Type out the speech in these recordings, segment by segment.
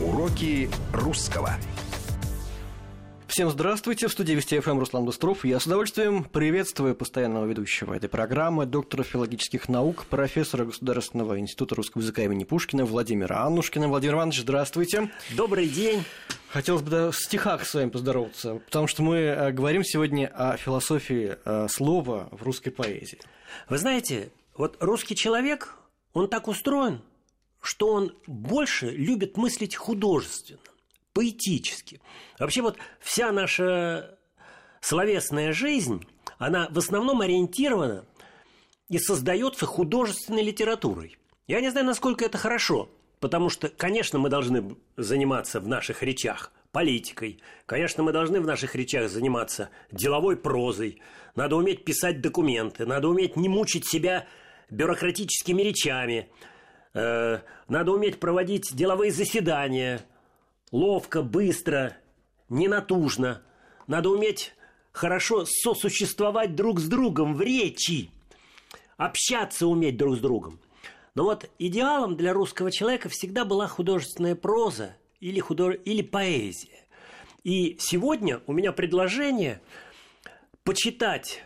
Уроки русского. Всем здравствуйте, в студии Вести ФМ Руслан Быстров. Я с удовольствием приветствую постоянного ведущего этой программы, доктора филологических наук, профессора Государственного института русского языка имени Пушкина Владимира Аннушкина. Владимир Иванович, здравствуйте. Добрый день. Хотелось бы да, в стихах с вами поздороваться, потому что мы э, говорим сегодня о философии э, слова в русской поэзии. Вы знаете, вот русский человек, он так устроен, что он больше любит мыслить художественно, поэтически. Вообще вот вся наша словесная жизнь, она в основном ориентирована и создается художественной литературой. Я не знаю, насколько это хорошо, потому что, конечно, мы должны заниматься в наших речах политикой. Конечно, мы должны в наших речах заниматься деловой прозой. Надо уметь писать документы, надо уметь не мучить себя бюрократическими речами – надо уметь проводить деловые заседания ловко, быстро, ненатужно. Надо уметь хорошо сосуществовать друг с другом в речи, общаться уметь друг с другом. Но вот идеалом для русского человека всегда была художественная проза или, худож... или поэзия. И сегодня у меня предложение почитать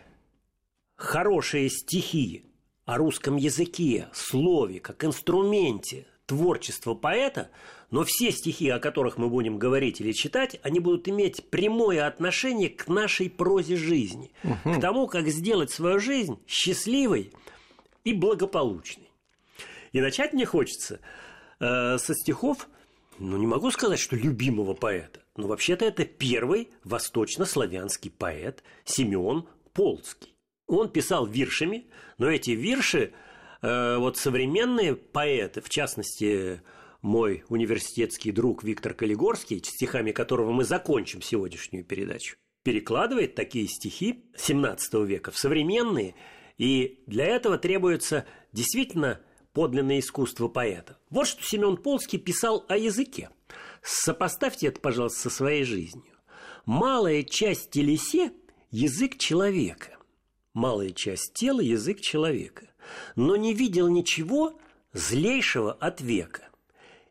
хорошие стихи о русском языке, слове, как инструменте творчества поэта, но все стихи, о которых мы будем говорить или читать, они будут иметь прямое отношение к нашей прозе жизни, угу. к тому, как сделать свою жизнь счастливой и благополучной. И начать мне хочется э, со стихов, ну не могу сказать, что любимого поэта, но вообще-то это первый восточнославянский поэт Симеон Полский. Он писал виршами, но эти вирши, э, вот современные поэты, в частности, мой университетский друг Виктор Калигорский, стихами которого мы закончим сегодняшнюю передачу, перекладывает такие стихи XVII века в современные, и для этого требуется действительно подлинное искусство поэта. Вот что Семен Полский писал о языке. Сопоставьте это, пожалуйста, со своей жизнью. Малая часть телесе – язык человека малая часть тела – язык человека, но не видел ничего злейшего от века.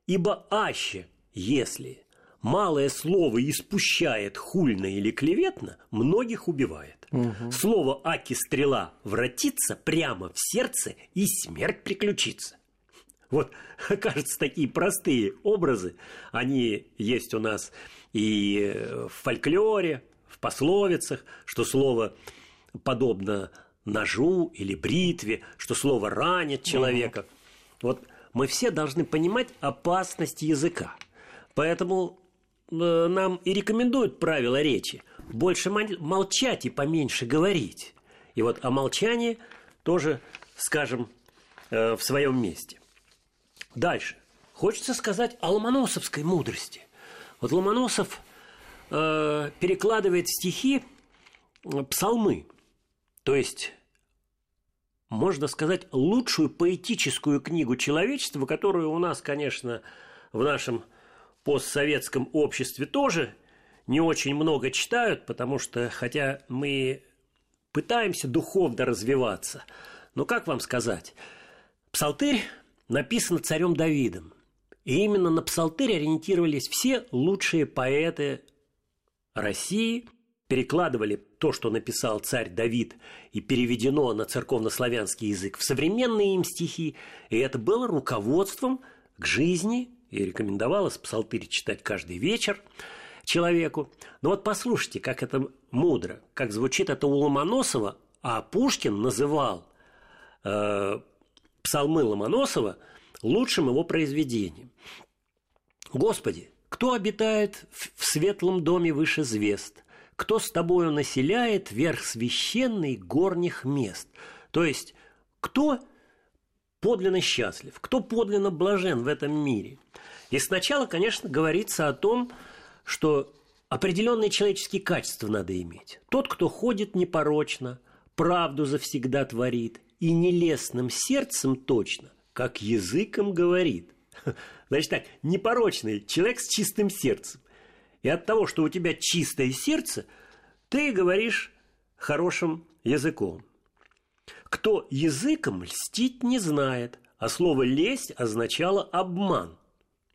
Ибо аще, если малое слово испущает хульно или клеветно, многих убивает. Угу. Слово аки стрела вратится прямо в сердце и смерть приключится. Вот, кажется, такие простые образы, они есть у нас и в фольклоре, в пословицах, что слово подобно ножу или бритве, что слово ранит человека. Угу. Вот мы все должны понимать опасность языка. Поэтому э, нам и рекомендуют правила речи. Больше молчать и поменьше говорить. И вот о молчании тоже скажем э, в своем месте. Дальше. Хочется сказать о ломоносовской мудрости. Вот Ломоносов э, перекладывает стихи псалмы то есть, можно сказать, лучшую поэтическую книгу человечества, которую у нас, конечно, в нашем постсоветском обществе тоже не очень много читают, потому что, хотя мы пытаемся духовно развиваться, но как вам сказать, Псалтырь написан царем Давидом. И именно на псалтырь ориентировались все лучшие поэты России, перекладывали то, что написал царь Давид, и переведено на церковнославянский язык в современные им стихи, и это было руководством к жизни, и рекомендовалось псалтырь читать каждый вечер человеку. Но вот послушайте, как это мудро, как звучит это у Ломоносова, а Пушкин называл э, псалмы Ломоносова лучшим его произведением. Господи, кто обитает в светлом доме выше звезд? Кто с тобою населяет верх священный горних мест. То есть, кто подлинно счастлив, кто подлинно блажен в этом мире. И сначала, конечно, говорится о том, что определенные человеческие качества надо иметь. Тот, кто ходит непорочно, правду завсегда творит, и нелестным сердцем точно, как языком говорит. Значит так, непорочный человек с чистым сердцем. И от того, что у тебя чистое сердце, ты говоришь хорошим языком. Кто языком льстить не знает, а слово «лесть» означало «обман».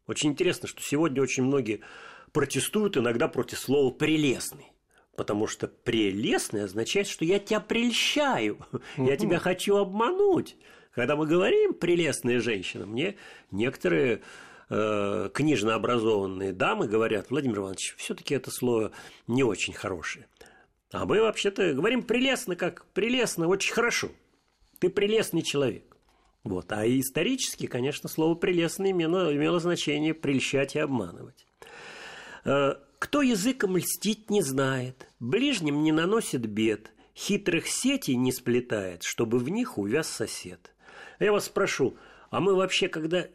Очень интересно, что сегодня очень многие протестуют иногда против слова «прелестный». Потому что прелестный означает, что я тебя прельщаю, я тебя хочу обмануть. Когда мы говорим прелестная женщина, мне некоторые э, книжно образованные дамы говорят, Владимир Иванович, все-таки это слово не очень хорошее. А мы вообще-то говорим прелестно, как прелестно, очень хорошо. Ты прелестный человек. Вот. А исторически, конечно, слово «прелестно» имело, имело значение прельщать и обманывать. Э, кто языком льстить не знает, ближним не наносит бед, хитрых сетей не сплетает, чтобы в них увяз сосед. Я вас спрошу, а мы вообще, когда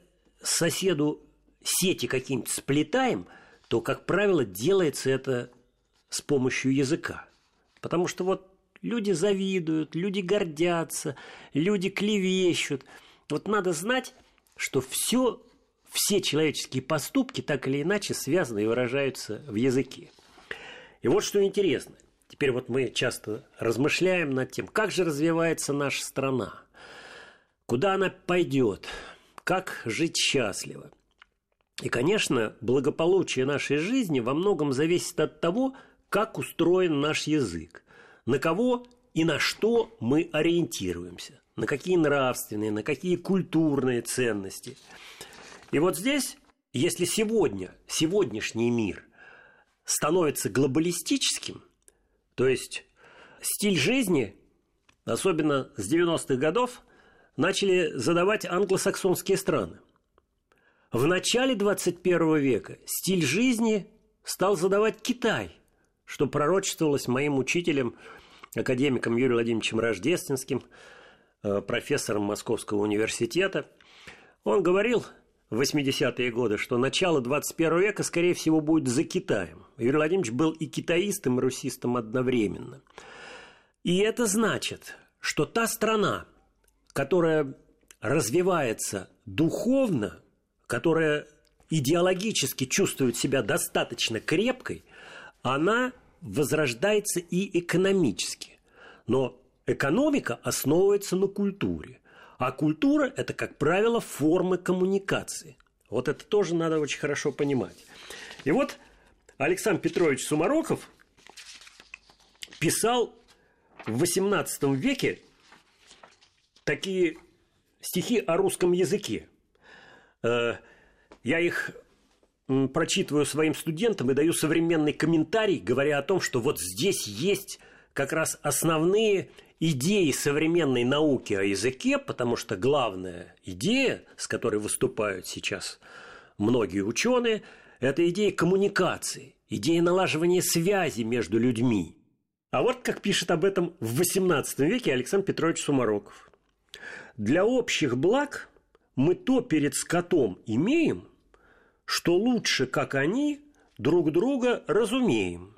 соседу сети какие-нибудь сплетаем, то, как правило, делается это с помощью языка. Потому что вот люди завидуют, люди гордятся, люди клевещут. Вот надо знать, что все все человеческие поступки так или иначе связаны и выражаются в языке. И вот что интересно. Теперь вот мы часто размышляем над тем, как же развивается наша страна, куда она пойдет, как жить счастливо. И, конечно, благополучие нашей жизни во многом зависит от того, как устроен наш язык, на кого и на что мы ориентируемся, на какие нравственные, на какие культурные ценности – и вот здесь, если сегодня, сегодняшний мир становится глобалистическим, то есть стиль жизни, особенно с 90-х годов, начали задавать англосаксонские страны. В начале 21 века стиль жизни стал задавать Китай, что пророчествовалось моим учителем, академиком Юрием Владимировичем Рождественским, э, профессором Московского университета. Он говорил – в 80-е годы, что начало 21 века, скорее всего, будет за Китаем. Юрий Владимирович был и китаистом, и русистом одновременно. И это значит, что та страна, которая развивается духовно, которая идеологически чувствует себя достаточно крепкой, она возрождается и экономически. Но экономика основывается на культуре. А культура – это, как правило, формы коммуникации. Вот это тоже надо очень хорошо понимать. И вот Александр Петрович Сумароков писал в XVIII веке такие стихи о русском языке. Э, я их прочитываю своим студентам и даю современный комментарий, говоря о том, что вот здесь есть как раз основные идеи современной науки о языке, потому что главная идея, с которой выступают сейчас многие ученые, это идея коммуникации, идея налаживания связи между людьми. А вот как пишет об этом в XVIII веке Александр Петрович Сумароков. Для общих благ мы то перед скотом имеем, что лучше, как они, друг друга разумеем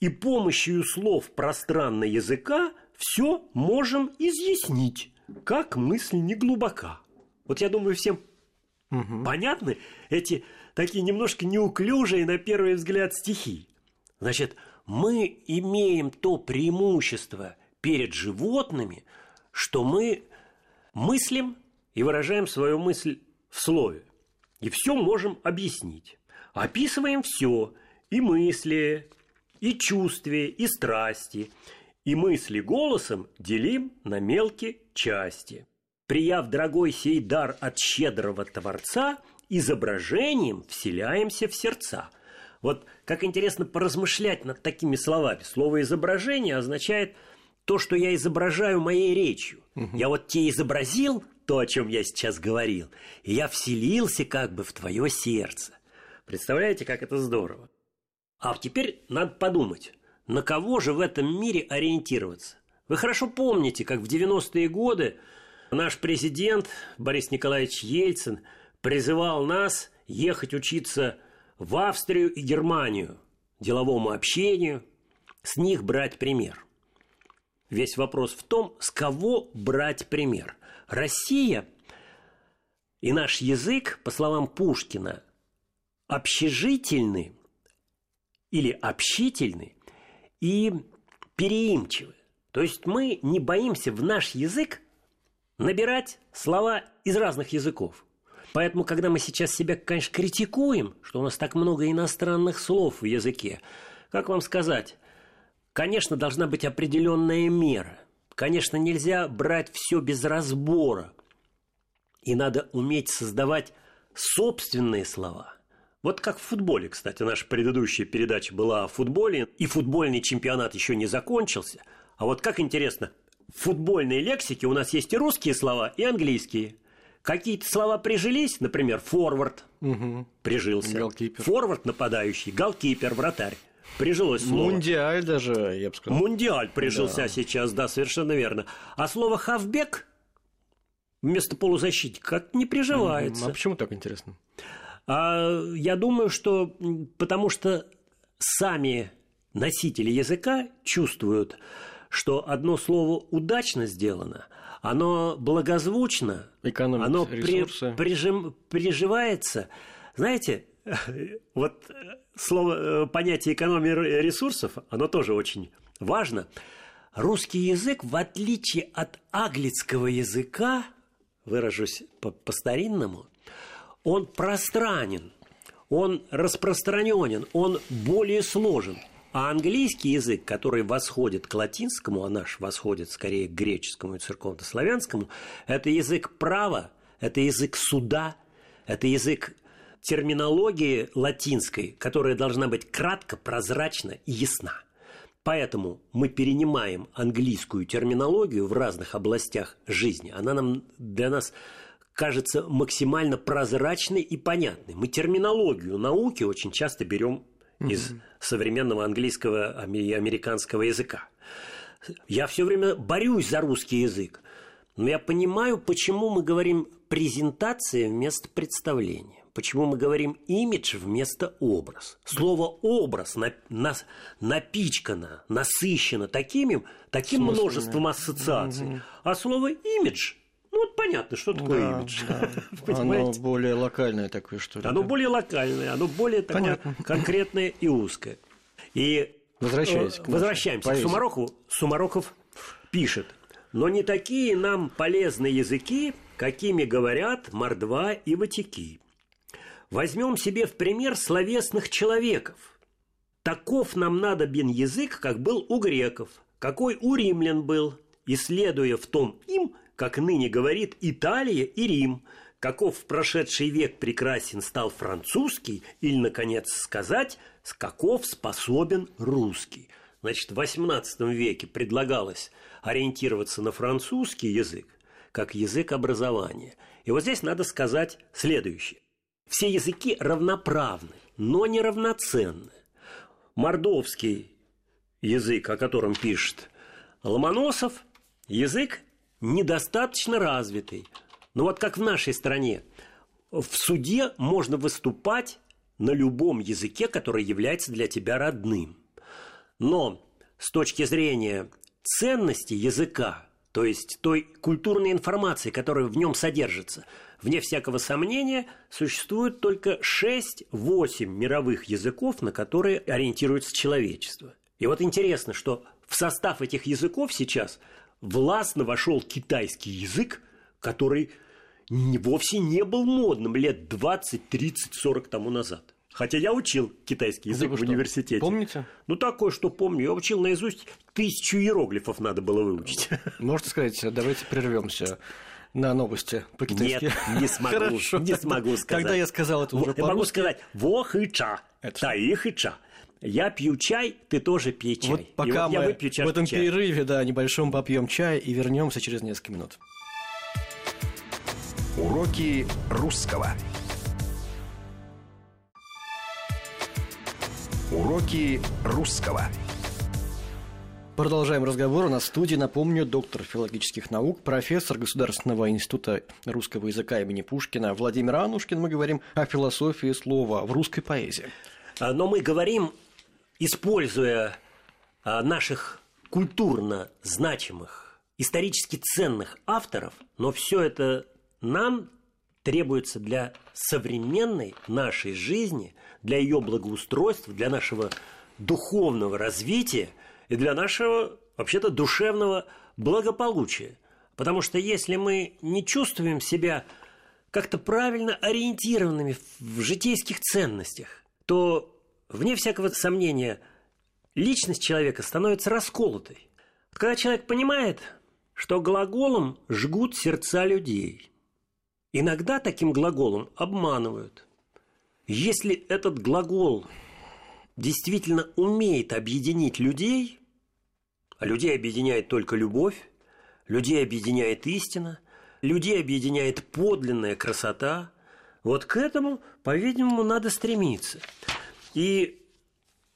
и помощью слов пространного языка все можем изъяснить, как мысль не глубока. Вот я думаю, всем угу. понятны эти такие немножко неуклюжие на первый взгляд стихи. Значит, мы имеем то преимущество перед животными, что мы мыслим и выражаем свою мысль в слове. И все можем объяснить. Описываем все, и мысли, и чувствия, и страсти, и мысли голосом делим на мелкие части. Прияв дорогой сей дар от щедрого Творца, изображением вселяемся в сердца. Вот как интересно поразмышлять над такими словами. Слово «изображение» означает то, что я изображаю моей речью. Угу. Я вот тебе изобразил то, о чем я сейчас говорил, и я вселился как бы в твое сердце. Представляете, как это здорово? А теперь надо подумать, на кого же в этом мире ориентироваться. Вы хорошо помните, как в 90-е годы наш президент Борис Николаевич Ельцин призывал нас ехать учиться в Австрию и Германию, деловому общению, с них брать пример. Весь вопрос в том, с кого брать пример. Россия и наш язык, по словам Пушкина, общежительный или общительны и переимчивы. То есть мы не боимся в наш язык набирать слова из разных языков. Поэтому, когда мы сейчас себя, конечно, критикуем, что у нас так много иностранных слов в языке, как вам сказать, конечно, должна быть определенная мера. Конечно, нельзя брать все без разбора. И надо уметь создавать собственные слова. Вот как в футболе, кстати, наша предыдущая передача была о футболе, и футбольный чемпионат еще не закончился. А вот как интересно, в футбольной лексике у нас есть и русские слова, и английские. Какие-то слова прижились, например, форвард угу. прижился. Голкипер. Форвард нападающий, голкипер, вратарь. Прижилось слово. Мундиаль даже, я бы сказал. Мундиаль прижился да. сейчас, да, совершенно верно. А слово хавбек вместо полузащитника как не приживается. А почему так интересно? А, я думаю, что потому что сами носители языка чувствуют, что одно слово удачно сделано, оно благозвучно, Экономит оно ресурсы. При, прижим, приживается. Знаете, вот слово, э, понятие экономии ресурсов, оно тоже очень важно. Русский язык, в отличие от аглицкого языка, выражусь по-старинному, он пространен, он распространенен, он более сложен. А английский язык, который восходит к латинскому, а наш восходит скорее к греческому и церковно-славянскому, это язык права, это язык суда, это язык терминологии латинской, которая должна быть кратко, прозрачна и ясна. Поэтому мы перенимаем английскую терминологию в разных областях жизни. Она нам для нас кажется максимально прозрачной и понятной. Мы терминологию науки очень часто берем из современного английского и американского языка. Я все время борюсь за русский язык, но я понимаю, почему мы говорим презентация вместо представления. Почему мы говорим имидж вместо образ? Слово образ на, на, напичкано, насыщено такими, таким множеством ассоциаций. Угу. А слово имидж ну, вот понятно, что такое да, имидж. Да. Оно более локальное такое, что ли? Оно да? более локальное, оно более такое конкретное и узкое. И Возвращаясь к возвращаемся к Сумароху. Сумарохов пишет, но не такие нам полезны языки, какими говорят мордва и ватики. Возьмем себе в пример словесных человеков. Таков нам надобен язык, как был у греков, какой у римлян был, исследуя в том им – как ныне говорит Италия и Рим, каков в прошедший век прекрасен стал французский, или, наконец, сказать, с каков способен русский. Значит, в XVIII веке предлагалось ориентироваться на французский язык, как язык образования. И вот здесь надо сказать следующее. Все языки равноправны, но не равноценны. Мордовский язык, о котором пишет Ломоносов, язык недостаточно развитый. Но вот как в нашей стране, в суде можно выступать на любом языке, который является для тебя родным. Но с точки зрения ценности языка, то есть той культурной информации, которая в нем содержится, вне всякого сомнения, существует только 6-8 мировых языков, на которые ориентируется человечество. И вот интересно, что в состав этих языков сейчас властно вошел китайский язык, который вовсе не был модным лет 20, 30, 40 тому назад. Хотя я учил китайский язык в университете. Помните? Ну, такое, что помню. Я учил наизусть тысячу иероглифов надо было выучить. Можете сказать, давайте прервемся на новости по-китайски. Нет, не смогу. Хорошо. Не смогу сказать. Когда я сказал это уже Я могу сказать «во и ча», «та и ча». Я пью чай, ты тоже пей чай. Вот пока вот мы в этом чая. перерыве, да, небольшом попьем чай и вернемся через несколько минут. Уроки русского. Уроки русского. Продолжаем разговор. У нас в студии, напомню, доктор филологических наук, профессор Государственного института русского языка имени Пушкина Владимир Анушкин. Мы говорим о философии слова в русской поэзии. А, но мы говорим используя а, наших культурно значимых, исторически ценных авторов, но все это нам требуется для современной нашей жизни, для ее благоустройства, для нашего духовного развития и для нашего, вообще-то, душевного благополучия. Потому что если мы не чувствуем себя как-то правильно ориентированными в житейских ценностях, то, вне всякого сомнения, личность человека становится расколотой. Когда человек понимает, что глаголом жгут сердца людей, иногда таким глаголом обманывают. Если этот глагол действительно умеет объединить людей, а людей объединяет только любовь, людей объединяет истина, людей объединяет подлинная красота, вот к этому, по-видимому, надо стремиться. И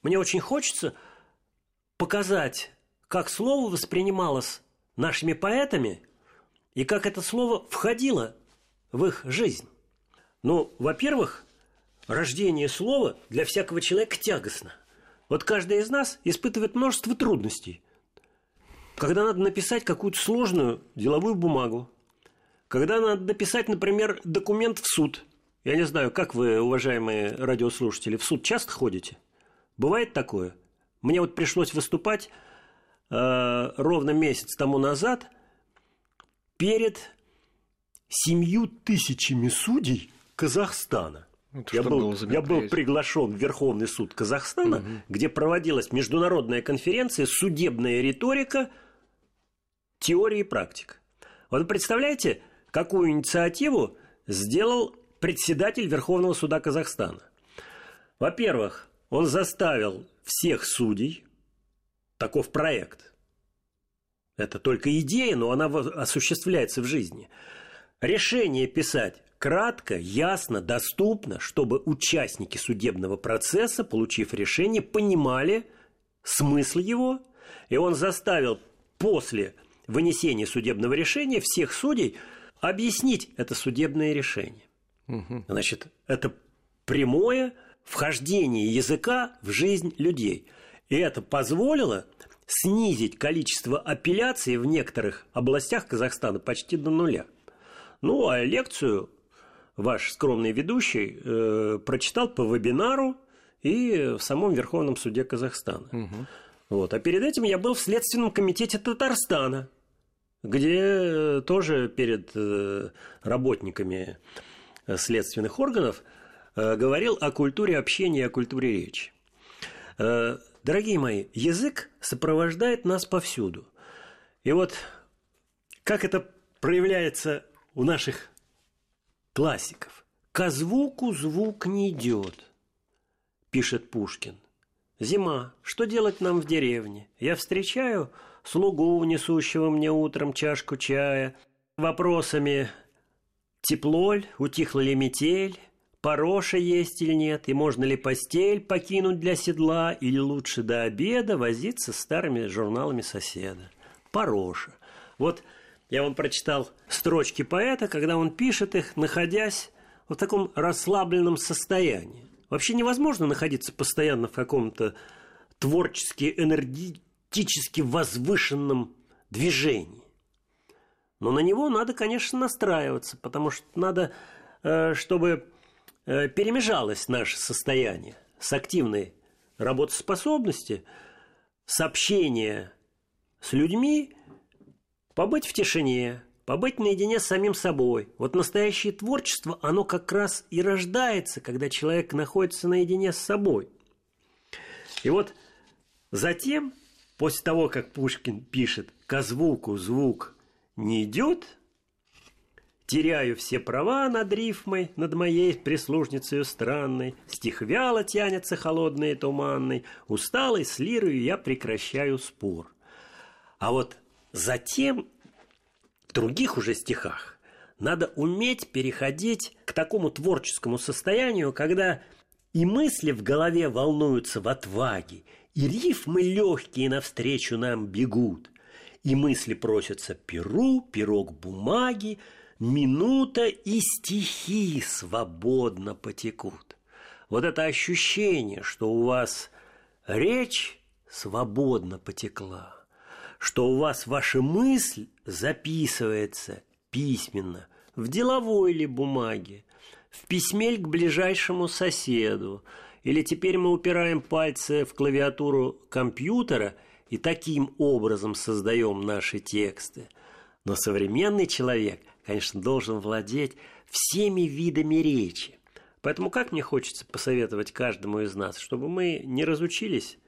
мне очень хочется показать, как слово воспринималось нашими поэтами и как это слово входило в их жизнь. Ну, во-первых, рождение слова для всякого человека тягостно. Вот каждый из нас испытывает множество трудностей. Когда надо написать какую-то сложную деловую бумагу, когда надо написать, например, документ в суд. Я не знаю, как вы, уважаемые радиослушатели, в суд часто ходите? Бывает такое? Мне вот пришлось выступать э, ровно месяц тому назад перед семью тысячами судей Казахстана. Это я, был, я был приглашен в Верховный суд Казахстана, угу. где проводилась международная конференция «Судебная риторика. Теория и практика». Вот представляете, какую инициативу сделал председатель Верховного суда Казахстана? Во-первых, он заставил всех судей, таков проект, это только идея, но она осуществляется в жизни, решение писать кратко, ясно, доступно, чтобы участники судебного процесса, получив решение, понимали смысл его, и он заставил после вынесения судебного решения всех судей объяснить это судебное решение. Угу. Значит, это прямое вхождение языка в жизнь людей. И это позволило снизить количество апелляций в некоторых областях Казахстана почти до нуля. Ну, а лекцию ваш скромный ведущий э, прочитал по вебинару и в самом Верховном суде Казахстана. Угу. Вот. А перед этим я был в Следственном комитете Татарстана, где тоже перед э, работниками следственных органов э, говорил о культуре общения, о культуре речи. Э, дорогие мои, язык сопровождает нас повсюду. И вот как это проявляется у наших классиков. «Ко звуку звук не идет», – пишет Пушкин. «Зима. Что делать нам в деревне? Я встречаю слугу, несущего мне утром чашку чая, вопросами «Тепло ль? Утихла ли метель?» Пороша есть или нет, и можно ли постель покинуть для седла, или лучше до обеда возиться старыми журналами соседа. Пороша. Вот я вам прочитал строчки поэта, когда он пишет их, находясь в таком расслабленном состоянии. Вообще невозможно находиться постоянно в каком-то творчески, энергетически возвышенном движении. Но на него надо, конечно, настраиваться, потому что надо, э, чтобы э, перемежалось наше состояние с активной работоспособности, с общения с людьми побыть в тишине, побыть наедине с самим собой. Вот настоящее творчество, оно как раз и рождается, когда человек находится наедине с собой. И вот затем, после того, как Пушкин пишет «ко звуку звук не идет», Теряю все права над рифмой, над моей прислужницей странной. Стих вяло тянется холодный и туманный. Усталый с лирою я прекращаю спор. А вот Затем в других уже стихах надо уметь переходить к такому творческому состоянию, когда и мысли в голове волнуются в отваге, и рифмы легкие навстречу нам бегут, и мысли просятся перу, пирог бумаги, минута и стихи свободно потекут. Вот это ощущение, что у вас речь свободно потекла – что у вас ваша мысль записывается письменно в деловой ли бумаге, в письме к ближайшему соседу, или теперь мы упираем пальцы в клавиатуру компьютера и таким образом создаем наши тексты. Но современный человек, конечно, должен владеть всеми видами речи. Поэтому как мне хочется посоветовать каждому из нас, чтобы мы не разучились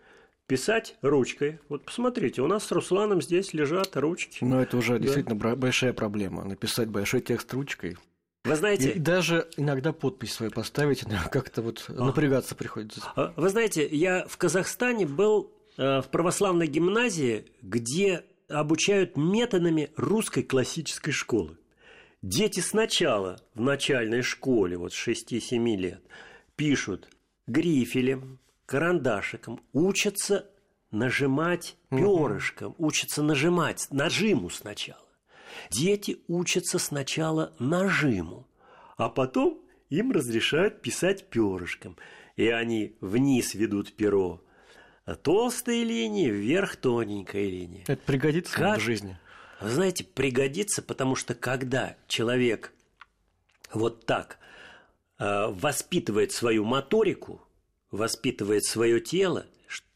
писать ручкой. Вот посмотрите, у нас с Русланом здесь лежат ручки. Но это уже да. действительно большая проблема. Написать большой текст ручкой. Вы знаете... И даже иногда подпись свою поставить, как-то вот а. напрягаться приходится. А, вы знаете, я в Казахстане был э, в православной гимназии, где обучают методами русской классической школы. Дети сначала в начальной школе, вот с 6-7 лет, пишут грифелем, карандашиком, учатся нажимать перышком, угу. учатся нажимать, нажиму сначала. Дети учатся сначала нажиму, а потом им разрешают писать перышком. И они вниз ведут перо толстые линии, вверх тоненькая линия. Это пригодится как... в жизни. Вы знаете, пригодится, потому что когда человек вот так э, воспитывает свою моторику, воспитывает свое тело,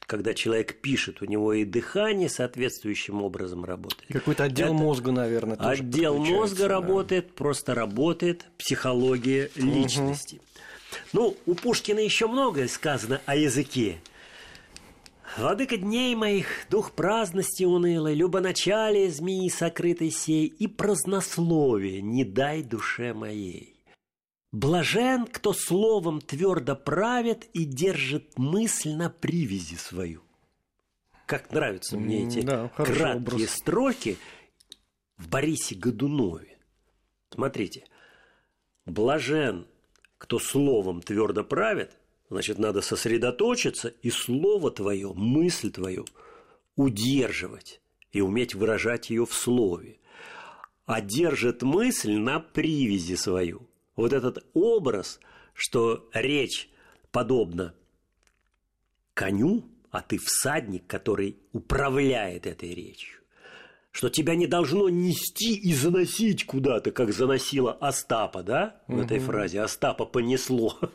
когда человек пишет, у него и дыхание соответствующим образом работает. Какой-то отдел Это мозга, наверное, тоже Отдел мозга да. работает, просто работает психология личности. Угу. Ну, у Пушкина еще многое сказано о языке. Владыка дней моих, дух праздности унылой, Любоначалие змеи сокрытой сей И празднословие не дай душе моей. Блажен, кто словом твердо правит и держит мысль на привязи свою. Как нравятся мне эти да, краткие образ. строки в Борисе Годунове. Смотрите. Блажен, кто словом твердо правит, значит, надо сосредоточиться и слово твое, мысль твою удерживать и уметь выражать ее в слове. А держит мысль на привязи свою – вот этот образ, что речь подобна коню, а ты всадник, который управляет этой речью, что тебя не должно нести и заносить куда-то, как заносила Остапа, да, в угу. этой фразе, Остапа понесло.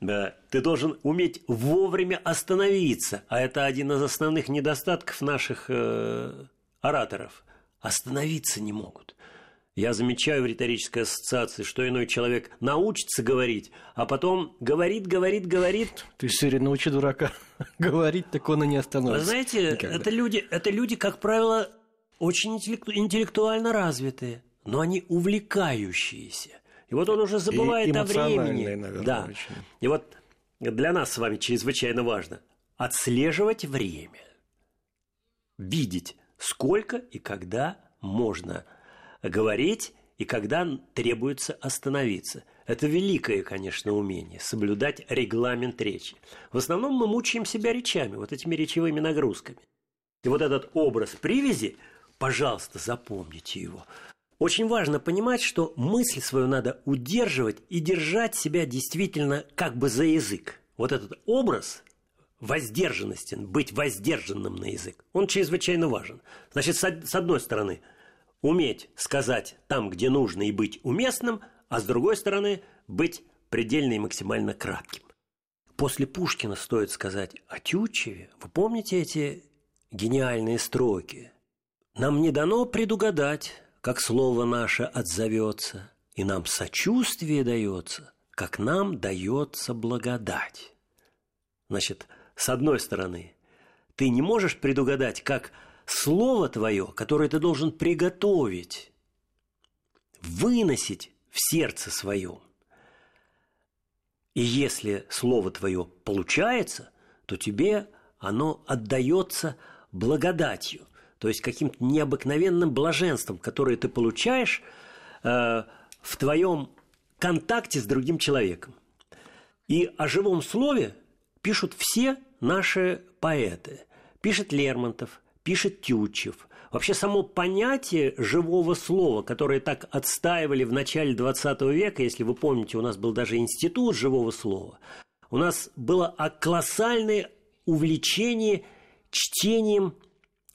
Да, ты должен уметь вовремя остановиться, а это один из основных недостатков наших э, ораторов. Остановиться не могут. Я замечаю в риторической ассоциации, что иной человек научится говорить, а потом говорит, говорит, говорит. Ты серии научи дурака говорить, так он и не остановится. Вы знаете, это люди, это люди, как правило, очень интеллектуально развитые, но они увлекающиеся. И вот он уже забывает и о времени. Наверное, да. Очень. И вот для нас с вами чрезвычайно важно отслеживать время, видеть, сколько и когда можно говорить и когда требуется остановиться. Это великое, конечно, умение – соблюдать регламент речи. В основном мы мучаем себя речами, вот этими речевыми нагрузками. И вот этот образ привязи, пожалуйста, запомните его. Очень важно понимать, что мысль свою надо удерживать и держать себя действительно как бы за язык. Вот этот образ воздержанности, быть воздержанным на язык, он чрезвычайно важен. Значит, с одной стороны – уметь сказать там, где нужно, и быть уместным, а с другой стороны, быть предельно и максимально кратким. После Пушкина стоит сказать о Тютчеве. Вы помните эти гениальные строки? «Нам не дано предугадать, как слово наше отзовется, и нам сочувствие дается, как нам дается благодать». Значит, с одной стороны, ты не можешь предугадать, как слово твое, которое ты должен приготовить, выносить в сердце своем. И если слово твое получается, то тебе оно отдается благодатью, то есть каким-то необыкновенным блаженством, которое ты получаешь э, в твоем контакте с другим человеком. И о живом слове пишут все наши поэты. Пишет Лермонтов, пишет Тютчев. Вообще само понятие живого слова, которое так отстаивали в начале 20 века, если вы помните, у нас был даже институт живого слова, у нас было колоссальное увлечение чтением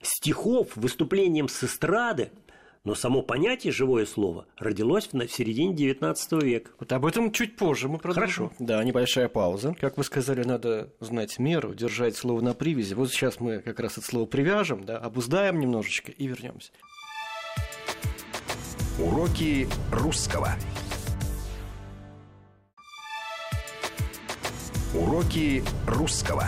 стихов, выступлением с эстрады, но само понятие «живое слово» родилось в середине XIX века. Вот об этом чуть позже мы продолжим. Хорошо. Да, небольшая пауза. Как вы сказали, надо знать меру, держать слово на привязи. Вот сейчас мы как раз это слово привяжем, да, обуздаем немножечко и вернемся. Уроки русского. Уроки русского.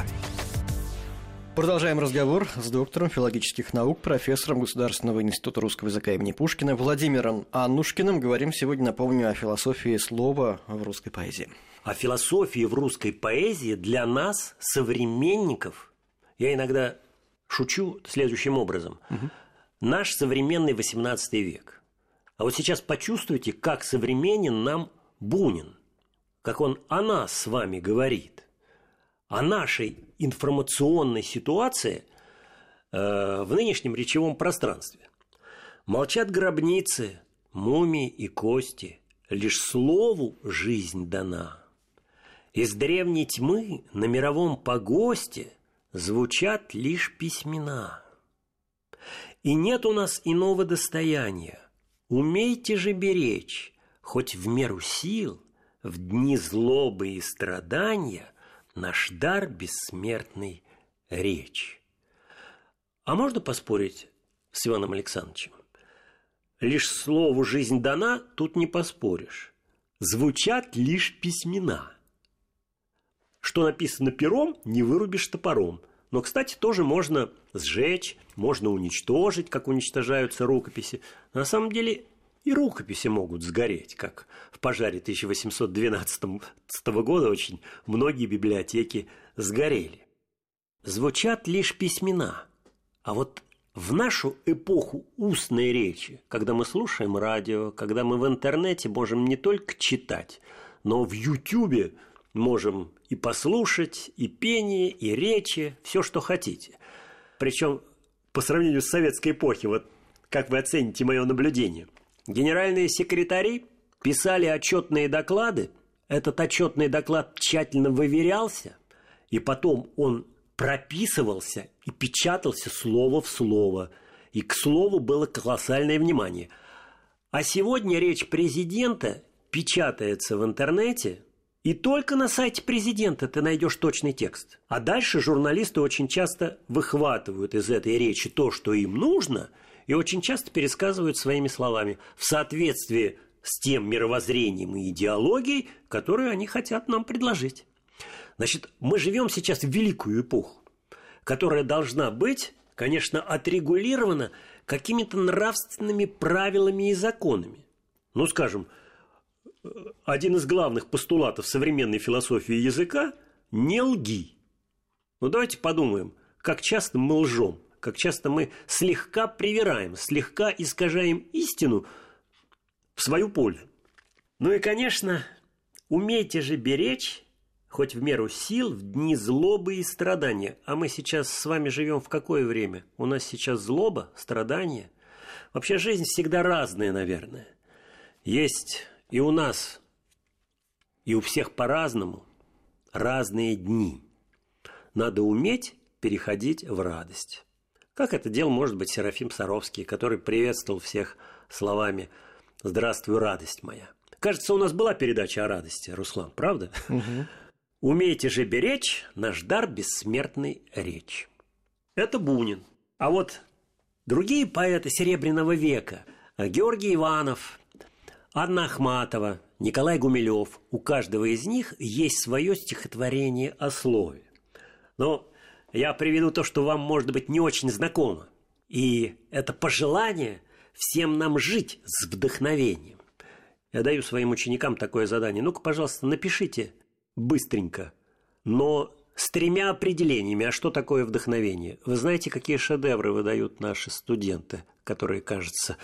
Продолжаем разговор с доктором филологических наук, профессором Государственного института русского языка имени Пушкина Владимиром Аннушкиным. Говорим сегодня, напомню, о философии слова в русской поэзии. О философии в русской поэзии для нас, современников, я иногда шучу следующим образом. Угу. Наш современный XVIII век. А вот сейчас почувствуйте, как современен нам Бунин, как он о нас с вами говорит – о нашей информационной ситуации э, в нынешнем речевом пространстве. Молчат гробницы, мумии и кости, лишь слову жизнь дана. Из древней тьмы на мировом погосте звучат лишь письмена. И нет у нас иного достояния. Умейте же беречь, хоть в меру сил, в дни злобы и страдания – наш дар бессмертный речь. А можно поспорить с Иваном Александровичем? Лишь слову «жизнь дана» тут не поспоришь. Звучат лишь письмена. Что написано пером, не вырубишь топором. Но, кстати, тоже можно сжечь, можно уничтожить, как уничтожаются рукописи. На самом деле и рукописи могут сгореть, как в пожаре 1812 года очень многие библиотеки сгорели. Звучат лишь письмена, а вот в нашу эпоху устной речи, когда мы слушаем радио, когда мы в интернете можем не только читать, но в Ютубе можем и послушать, и пение, и речи, все, что хотите. Причем по сравнению с советской эпохой, вот как вы оцените мое наблюдение – Генеральные секретари писали отчетные доклады, этот отчетный доклад тщательно выверялся, и потом он прописывался и печатался слово в слово, и к слову было колоссальное внимание. А сегодня речь президента печатается в интернете, и только на сайте президента ты найдешь точный текст. А дальше журналисты очень часто выхватывают из этой речи то, что им нужно – и очень часто пересказывают своими словами в соответствии с тем мировоззрением и идеологией, которую они хотят нам предложить. Значит, мы живем сейчас в великую эпоху, которая должна быть, конечно, отрегулирована какими-то нравственными правилами и законами. Ну, скажем, один из главных постулатов современной философии языка – не лги. Ну, давайте подумаем, как часто мы лжем – как часто мы слегка привираем, слегка искажаем истину в свою пользу. Ну и, конечно, умейте же беречь, хоть в меру сил, в дни злобы и страдания. А мы сейчас с вами живем в какое время? У нас сейчас злоба, страдания. Вообще жизнь всегда разная, наверное. Есть и у нас, и у всех по-разному разные дни. Надо уметь переходить в радость. Как это делал, может быть, Серафим Саровский, который приветствовал всех словами «Здравствуй, радость моя». Кажется, у нас была передача о радости, Руслан, правда? Угу. «Умейте же беречь наш дар бессмертный речь». Это Бунин. А вот другие поэты Серебряного века – Георгий Иванов, Анна Ахматова, Николай Гумилев. У каждого из них есть свое стихотворение о слове. Но я приведу то, что вам, может быть, не очень знакомо. И это пожелание всем нам жить с вдохновением. Я даю своим ученикам такое задание. Ну-ка, пожалуйста, напишите быстренько, но с тремя определениями. А что такое вдохновение? Вы знаете, какие шедевры выдают наши студенты, которые, кажется,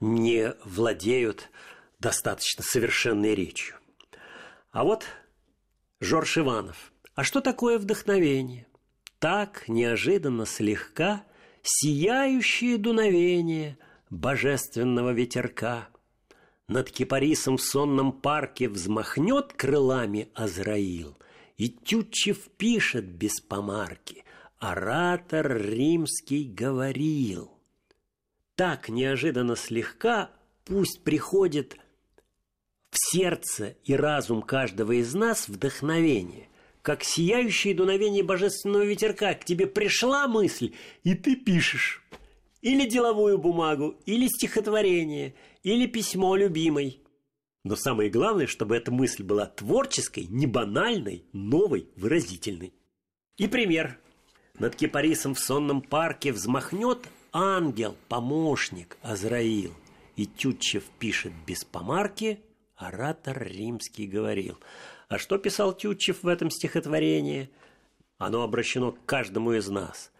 не владеют достаточно совершенной речью. А вот Жорж Иванов. А что такое вдохновение? Так неожиданно слегка Сияющее дуновение божественного ветерка. Над кипарисом в сонном парке взмахнет крылами Азраил, И Тютчев пишет без помарки, Оратор римский говорил. Так неожиданно слегка пусть приходит в сердце и разум каждого из нас вдохновение – как сияющее дуновение божественного ветерка. К тебе пришла мысль, и ты пишешь. или деловую бумагу, или стихотворение, или письмо любимой. Но самое главное, чтобы эта мысль была творческой, не банальной, новой, выразительной. И пример. Над кипарисом в сонном парке взмахнет ангел, помощник Азраил. И Тютчев пишет без помарки, оратор римский говорил. А что писал Тютчев в этом стихотворении? Оно обращено к каждому из нас.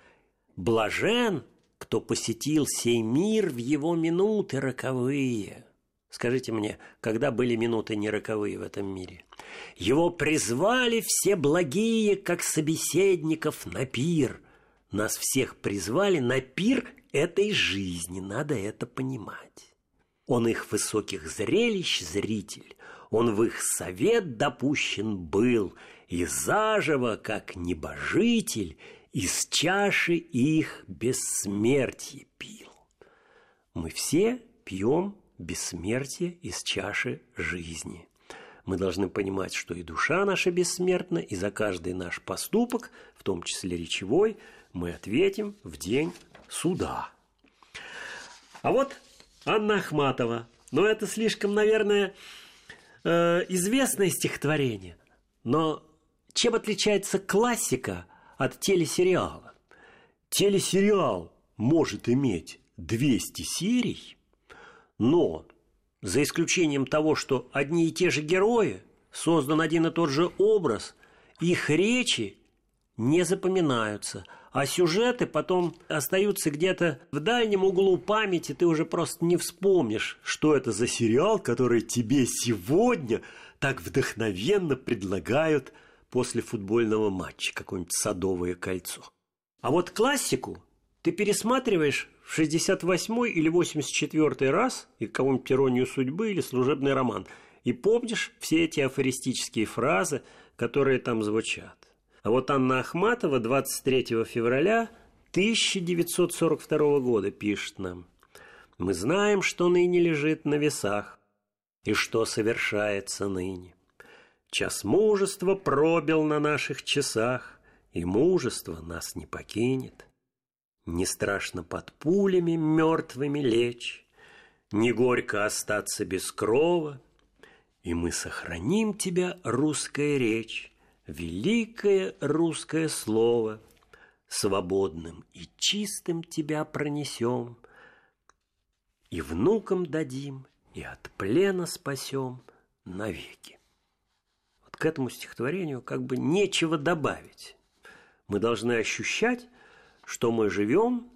Блажен, кто посетил сей мир в его минуты роковые. Скажите мне, когда были минуты нероковые в этом мире? Его призвали все благие, как собеседников, на пир. Нас всех призвали на пир этой жизни, надо это понимать. Он их высоких зрелищ зритель, он в их совет допущен был, и заживо, как небожитель, из чаши их бессмертие пил. Мы все пьем бессмертие из чаши жизни. Мы должны понимать, что и душа наша бессмертна, и за каждый наш поступок, в том числе речевой, мы ответим в день суда. А вот Анна Ахматова. Но это слишком, наверное, э, известное стихотворение. Но чем отличается классика от телесериала? Телесериал может иметь 200 серий, но за исключением того, что одни и те же герои, создан один и тот же образ, их речи не запоминаются, а сюжеты потом остаются где-то в дальнем углу памяти, ты уже просто не вспомнишь, что это за сериал, который тебе сегодня так вдохновенно предлагают после футбольного матча, какое-нибудь «Садовое кольцо». А вот классику ты пересматриваешь в 68 или 84 раз и кого-нибудь «Иронию судьбы» или «Служебный роман» и помнишь все эти афористические фразы, которые там звучат. А вот Анна Ахматова 23 февраля 1942 года пишет нам. «Мы знаем, что ныне лежит на весах, и что совершается ныне. Час мужества пробил на наших часах, и мужество нас не покинет. Не страшно под пулями мертвыми лечь, Не горько остаться без крова, И мы сохраним тебя, русская речь, Великое русское слово, Свободным и чистым тебя пронесем, И внукам дадим, и от плена спасем навеки. Вот к этому стихотворению как бы нечего добавить. Мы должны ощущать, что мы живем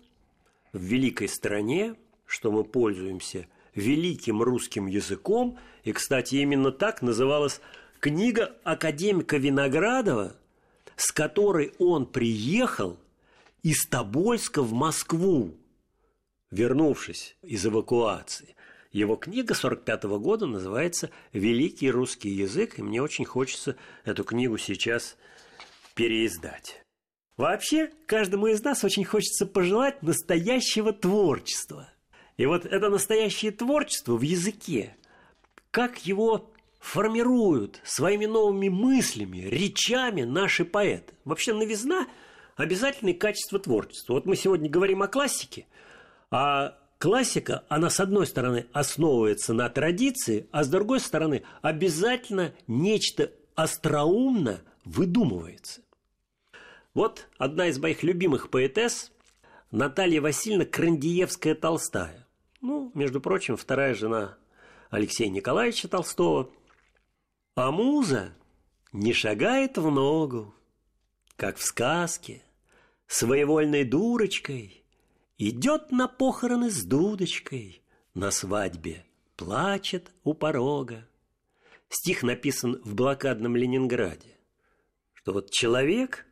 в великой стране, что мы пользуемся великим русским языком. И, кстати, именно так называлась книга академика Виноградова, с которой он приехал из Тобольска в Москву, вернувшись из эвакуации. Его книга 45 -го года называется «Великий русский язык», и мне очень хочется эту книгу сейчас переиздать. Вообще, каждому из нас очень хочется пожелать настоящего творчества. И вот это настоящее творчество в языке, как его формируют своими новыми мыслями, речами наши поэты. Вообще новизна – обязательное качество творчества. Вот мы сегодня говорим о классике, а классика, она с одной стороны основывается на традиции, а с другой стороны обязательно нечто остроумно выдумывается. Вот одна из моих любимых поэтесс Наталья Васильевна Крандиевская-Толстая. Ну, между прочим, вторая жена Алексея Николаевича Толстого. А муза не шагает в ногу, как в сказке, своевольной дурочкой идет на похороны с дудочкой, на свадьбе плачет у порога. Стих написан в блокадном Ленинграде, что вот человек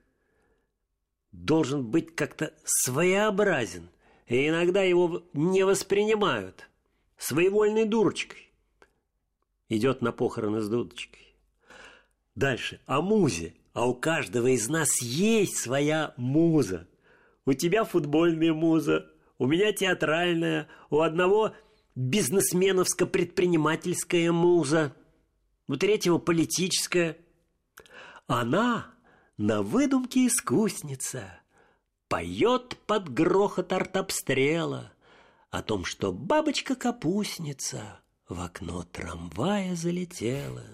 – должен быть как-то своеобразен, и иногда его не воспринимают своевольной дурочкой. Идет на похороны с дудочкой. Дальше, о музе. А у каждого из нас есть своя муза. У тебя футбольная муза, у меня театральная, у одного бизнесменовско-предпринимательская муза, у третьего политическая. Она на выдумке искусница, Поет под грохот артобстрела, о том, что бабочка-капустница в окно трамвая залетела.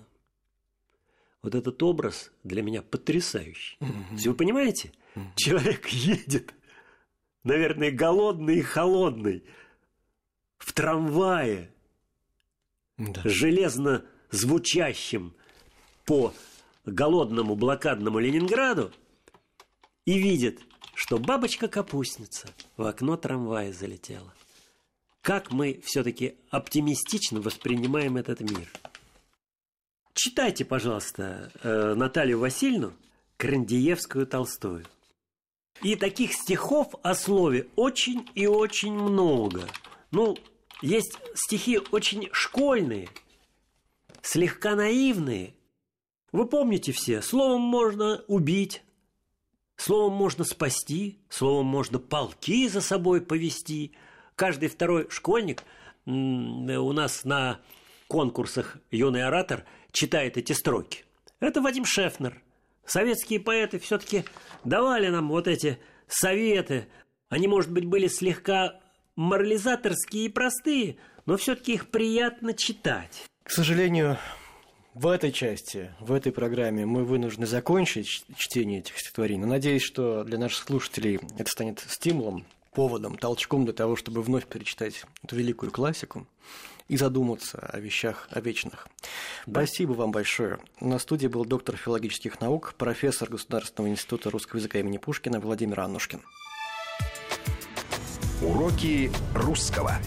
Вот этот образ для меня потрясающий. Mm-hmm. Вы понимаете? Mm-hmm. Человек едет, наверное, голодный и холодный, в трамвае, да. железно звучащим по голодному блокадному Ленинграду, и видит, что бабочка-капустница в окно трамвая залетела. Как мы все-таки оптимистично воспринимаем этот мир. Читайте, пожалуйста, э, Наталью Васильевну Крандиевскую Толстую. И таких стихов о слове очень и очень много. Ну, есть стихи очень школьные, слегка наивные. Вы помните все, словом можно убить, словом можно спасти, словом можно полки за собой повести. Каждый второй школьник у нас на конкурсах «Юный оратор» читает эти строки. Это Вадим Шефнер. Советские поэты все-таки давали нам вот эти советы. Они, может быть, были слегка морализаторские и простые, но все-таки их приятно читать. К сожалению, в этой части, в этой программе мы вынуждены закончить чтение этих стихотворений. Но надеюсь, что для наших слушателей это станет стимулом, поводом, толчком для того, чтобы вновь перечитать эту великую классику и задуматься о вещах о вечных. Да. Спасибо вам большое. На студии был доктор филологических наук, профессор Государственного института русского языка имени Пушкина Владимир Аннушкин. Уроки русского.